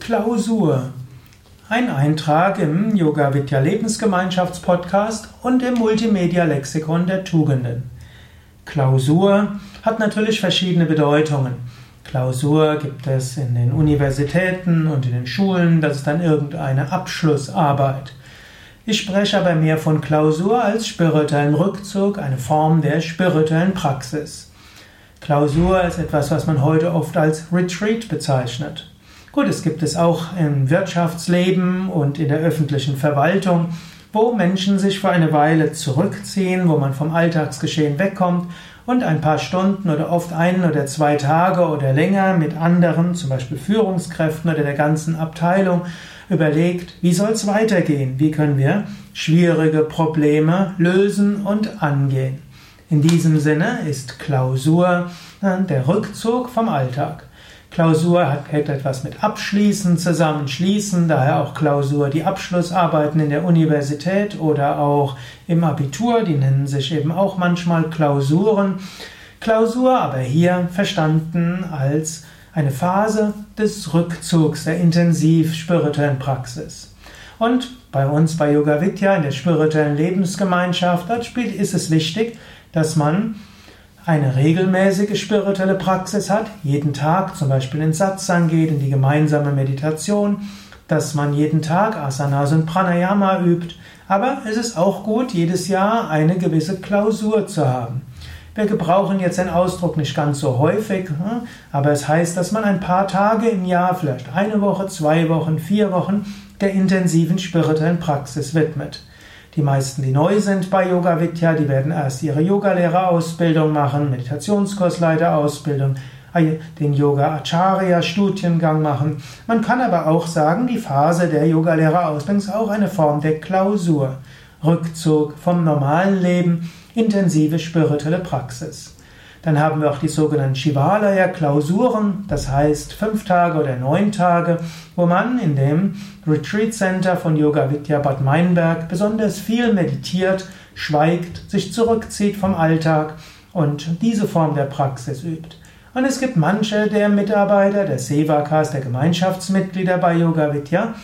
Klausur. Ein Eintrag im Yoga Vidya Lebensgemeinschaftspodcast und im Multimedia Lexikon der Tugenden. Klausur hat natürlich verschiedene Bedeutungen. Klausur gibt es in den Universitäten und in den Schulen, das ist dann irgendeine Abschlussarbeit. Ich spreche aber mehr von Klausur als spirituellen Rückzug, eine Form der spirituellen Praxis. Klausur ist etwas, was man heute oft als Retreat bezeichnet. Gut, es gibt es auch im Wirtschaftsleben und in der öffentlichen Verwaltung, wo Menschen sich für eine Weile zurückziehen, wo man vom Alltagsgeschehen wegkommt und ein paar Stunden oder oft ein oder zwei Tage oder länger mit anderen, zum Beispiel Führungskräften oder der ganzen Abteilung, überlegt, wie soll es weitergehen, wie können wir schwierige Probleme lösen und angehen. In diesem Sinne ist Klausur äh, der Rückzug vom Alltag. Klausur hat etwas mit Abschließen zusammenschließen, daher auch Klausur die Abschlussarbeiten in der Universität oder auch im Abitur, die nennen sich eben auch manchmal Klausuren. Klausur aber hier verstanden als eine Phase des Rückzugs der intensiv spirituellen Praxis. Und bei uns bei Yoga Vidya in der spirituellen Lebensgemeinschaft, dort ist es wichtig, dass man eine regelmäßige spirituelle Praxis hat, jeden Tag zum Beispiel in Satsang geht, in die gemeinsame Meditation, dass man jeden Tag Asanas und Pranayama übt, aber es ist auch gut, jedes Jahr eine gewisse Klausur zu haben. Wir gebrauchen jetzt den Ausdruck nicht ganz so häufig, hm, aber es heißt, dass man ein paar Tage im Jahr, vielleicht eine Woche, zwei Wochen, vier Wochen, der intensiven spirituellen Praxis widmet. Die meisten, die neu sind bei Yoga Vidya, die werden erst ihre Yogalehrerausbildung machen, Meditationskursleiterausbildung, den Yoga Acharya Studiengang machen. Man kann aber auch sagen, die Phase der Yogalehrerausbildung ist auch eine Form der Klausur, Rückzug vom normalen Leben, intensive spirituelle Praxis. Dann haben wir auch die sogenannten Shivalaya-Klausuren, das heißt fünf Tage oder neun Tage, wo man in dem Retreat Center von Yoga Vidya Bad Meinberg besonders viel meditiert, schweigt, sich zurückzieht vom Alltag und diese Form der Praxis übt. Und es gibt manche der Mitarbeiter, der Sevakas, der Gemeinschaftsmitglieder bei Yoga Vidya,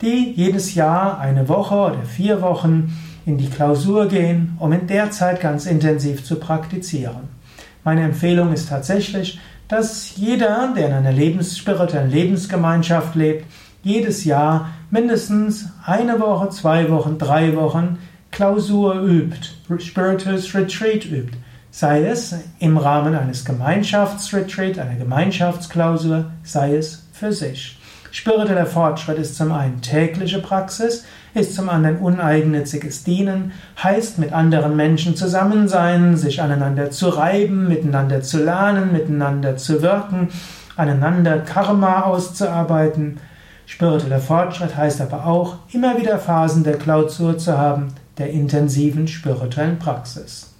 die jedes Jahr eine Woche oder vier Wochen in die Klausur gehen, um in der Zeit ganz intensiv zu praktizieren. Meine Empfehlung ist tatsächlich, dass jeder, der in einer Lebens spirituellen Lebensgemeinschaft lebt, jedes Jahr mindestens eine Woche, zwei Wochen, drei Wochen Klausur übt, Spirituals Retreat übt. Sei es im Rahmen eines Gemeinschaftsretreat, einer Gemeinschaftsklausur, sei es für sich. Spiritueller Fortschritt ist zum einen tägliche Praxis, ist zum anderen uneigennütziges Dienen, heißt mit anderen Menschen zusammen sein, sich aneinander zu reiben, miteinander zu lernen, miteinander zu wirken, aneinander Karma auszuarbeiten. Spiritueller Fortschritt heißt aber auch, immer wieder Phasen der Klausur zu haben, der intensiven spirituellen Praxis.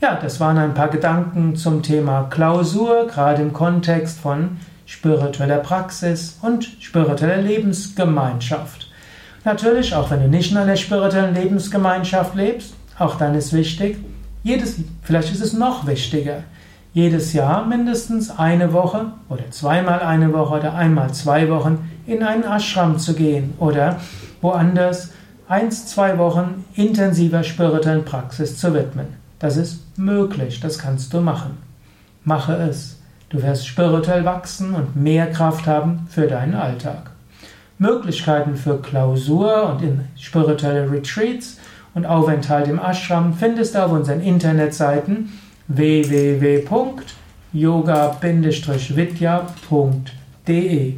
Ja, das waren ein paar Gedanken zum Thema Klausur, gerade im Kontext von spiritueller Praxis und spiritueller Lebensgemeinschaft. Natürlich, auch wenn du nicht in einer spirituellen Lebensgemeinschaft lebst, auch dann ist wichtig, jedes, vielleicht ist es noch wichtiger, jedes Jahr mindestens eine Woche oder zweimal eine Woche oder einmal zwei Wochen in einen Ashram zu gehen oder woanders eins, zwei Wochen intensiver spirituellen Praxis zu widmen. Das ist möglich, das kannst du machen. Mache es. Du wirst spirituell wachsen und mehr Kraft haben für deinen Alltag. Möglichkeiten für Klausur und in spirituelle Retreats und Aufenthalt im Ashram findest du auf unseren Internetseiten www.yoga-vidya.de